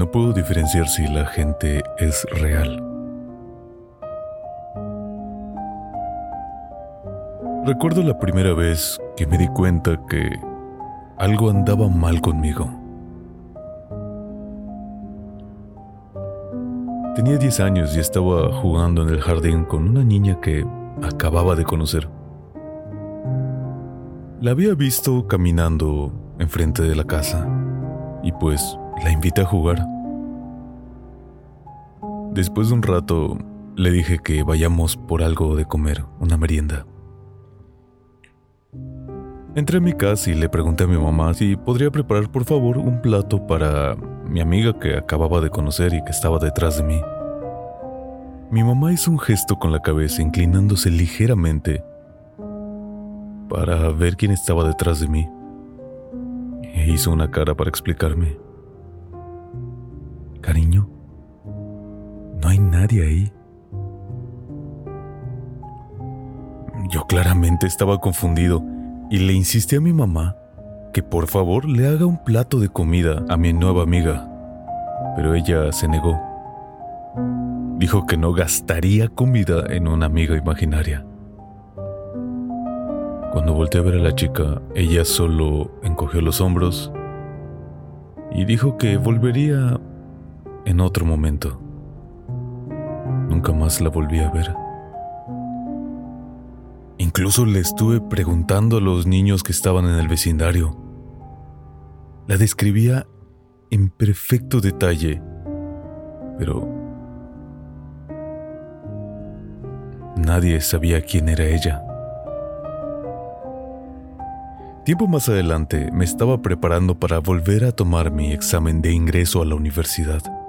No puedo diferenciar si la gente es real. Recuerdo la primera vez que me di cuenta que algo andaba mal conmigo. Tenía 10 años y estaba jugando en el jardín con una niña que acababa de conocer. La había visto caminando enfrente de la casa y pues la invité a jugar. Después de un rato, le dije que vayamos por algo de comer, una merienda. Entré a mi casa y le pregunté a mi mamá si podría preparar por favor un plato para mi amiga que acababa de conocer y que estaba detrás de mí. Mi mamá hizo un gesto con la cabeza inclinándose ligeramente para ver quién estaba detrás de mí. E hizo una cara para explicarme. Cariño, no hay nadie ahí. Yo claramente estaba confundido y le insistí a mi mamá que por favor le haga un plato de comida a mi nueva amiga, pero ella se negó. Dijo que no gastaría comida en una amiga imaginaria. Cuando volteé a ver a la chica, ella solo encogió los hombros y dijo que volvería en otro momento. Nunca más la volví a ver. Incluso le estuve preguntando a los niños que estaban en el vecindario. La describía en perfecto detalle, pero nadie sabía quién era ella. Tiempo más adelante me estaba preparando para volver a tomar mi examen de ingreso a la universidad.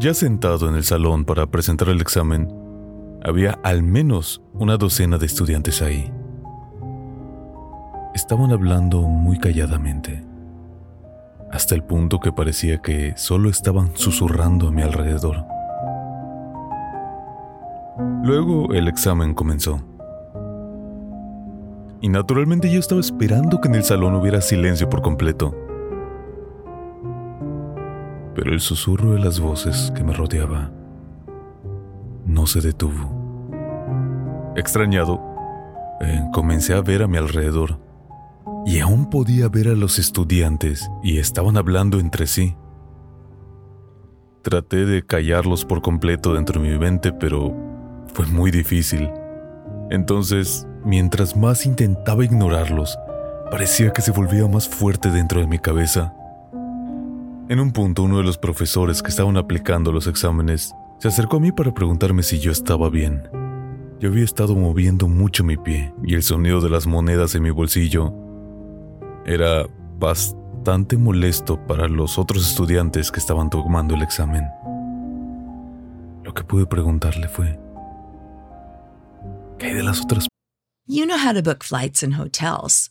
Ya sentado en el salón para presentar el examen, había al menos una docena de estudiantes ahí. Estaban hablando muy calladamente, hasta el punto que parecía que solo estaban susurrando a mi alrededor. Luego el examen comenzó. Y naturalmente yo estaba esperando que en el salón hubiera silencio por completo pero el susurro de las voces que me rodeaba no se detuvo. Extrañado, eh, comencé a ver a mi alrededor y aún podía ver a los estudiantes y estaban hablando entre sí. Traté de callarlos por completo dentro de mi mente, pero fue muy difícil. Entonces, mientras más intentaba ignorarlos, parecía que se volvía más fuerte dentro de mi cabeza. En un punto, uno de los profesores que estaban aplicando los exámenes se acercó a mí para preguntarme si yo estaba bien. Yo había estado moviendo mucho mi pie y el sonido de las monedas en mi bolsillo era bastante molesto para los otros estudiantes que estaban tomando el examen. Lo que pude preguntarle fue, ¿qué hay de las otras You know how to book flights and hotels.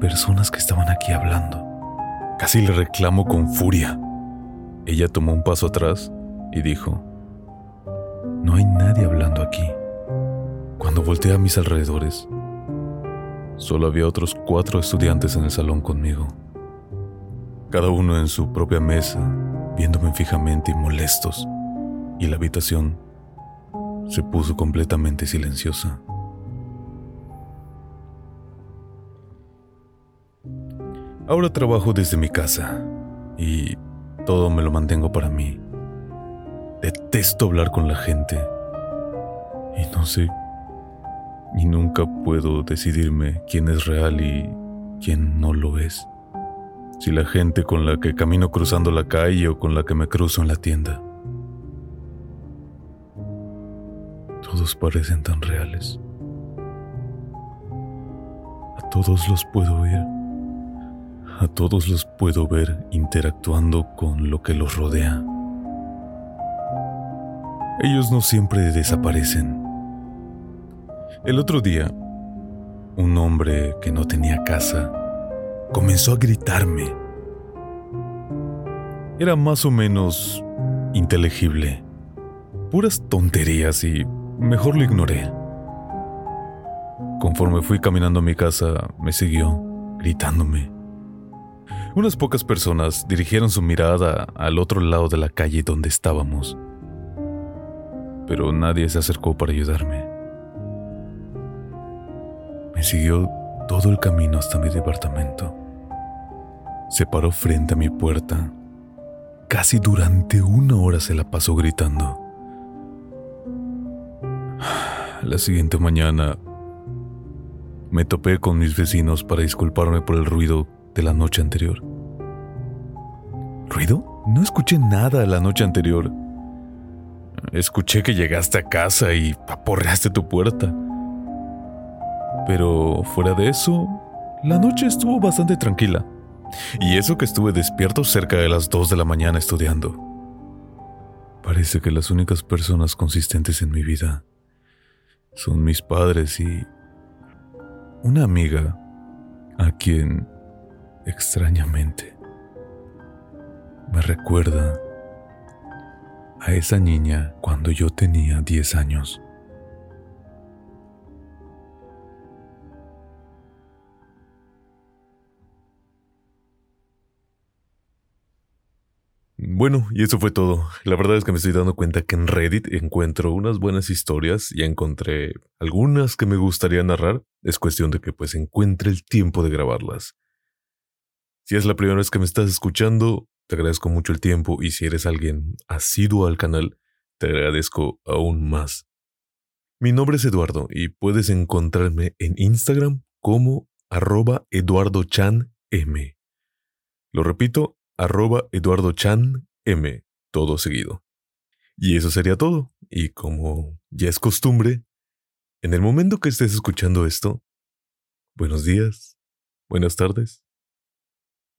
Personas que estaban aquí hablando. Casi le reclamo con furia. Ella tomó un paso atrás y dijo, No hay nadie hablando aquí. Cuando volteé a mis alrededores, solo había otros cuatro estudiantes en el salón conmigo. Cada uno en su propia mesa, viéndome fijamente y molestos, y la habitación se puso completamente silenciosa. Ahora trabajo desde mi casa y todo me lo mantengo para mí. Detesto hablar con la gente y no sé, y nunca puedo decidirme quién es real y quién no lo es. Si la gente con la que camino cruzando la calle o con la que me cruzo en la tienda. Todos parecen tan reales. A todos los puedo oír. A todos los puedo ver interactuando con lo que los rodea. Ellos no siempre desaparecen. El otro día, un hombre que no tenía casa comenzó a gritarme. Era más o menos inteligible. Puras tonterías y mejor lo ignoré. Conforme fui caminando a mi casa, me siguió, gritándome. Unas pocas personas dirigieron su mirada al otro lado de la calle donde estábamos, pero nadie se acercó para ayudarme. Me siguió todo el camino hasta mi departamento. Se paró frente a mi puerta. Casi durante una hora se la pasó gritando. La siguiente mañana me topé con mis vecinos para disculparme por el ruido de la noche anterior. ¿Ruido? No escuché nada la noche anterior. Escuché que llegaste a casa y aporreaste tu puerta. Pero fuera de eso, la noche estuvo bastante tranquila. Y eso que estuve despierto cerca de las 2 de la mañana estudiando. Parece que las únicas personas consistentes en mi vida son mis padres y una amiga a quien extrañamente me recuerda a esa niña cuando yo tenía 10 años. Bueno, y eso fue todo. La verdad es que me estoy dando cuenta que en Reddit encuentro unas buenas historias y encontré algunas que me gustaría narrar. Es cuestión de que pues encuentre el tiempo de grabarlas. Si es la primera vez que me estás escuchando, te agradezco mucho el tiempo y si eres alguien asiduo al canal, te agradezco aún más. Mi nombre es Eduardo y puedes encontrarme en Instagram como arroba eduardochanm. Lo repito, arroba eduardochanm, todo seguido. Y eso sería todo. Y como ya es costumbre, en el momento que estés escuchando esto, buenos días, buenas tardes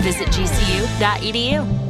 Visit gcu.edu.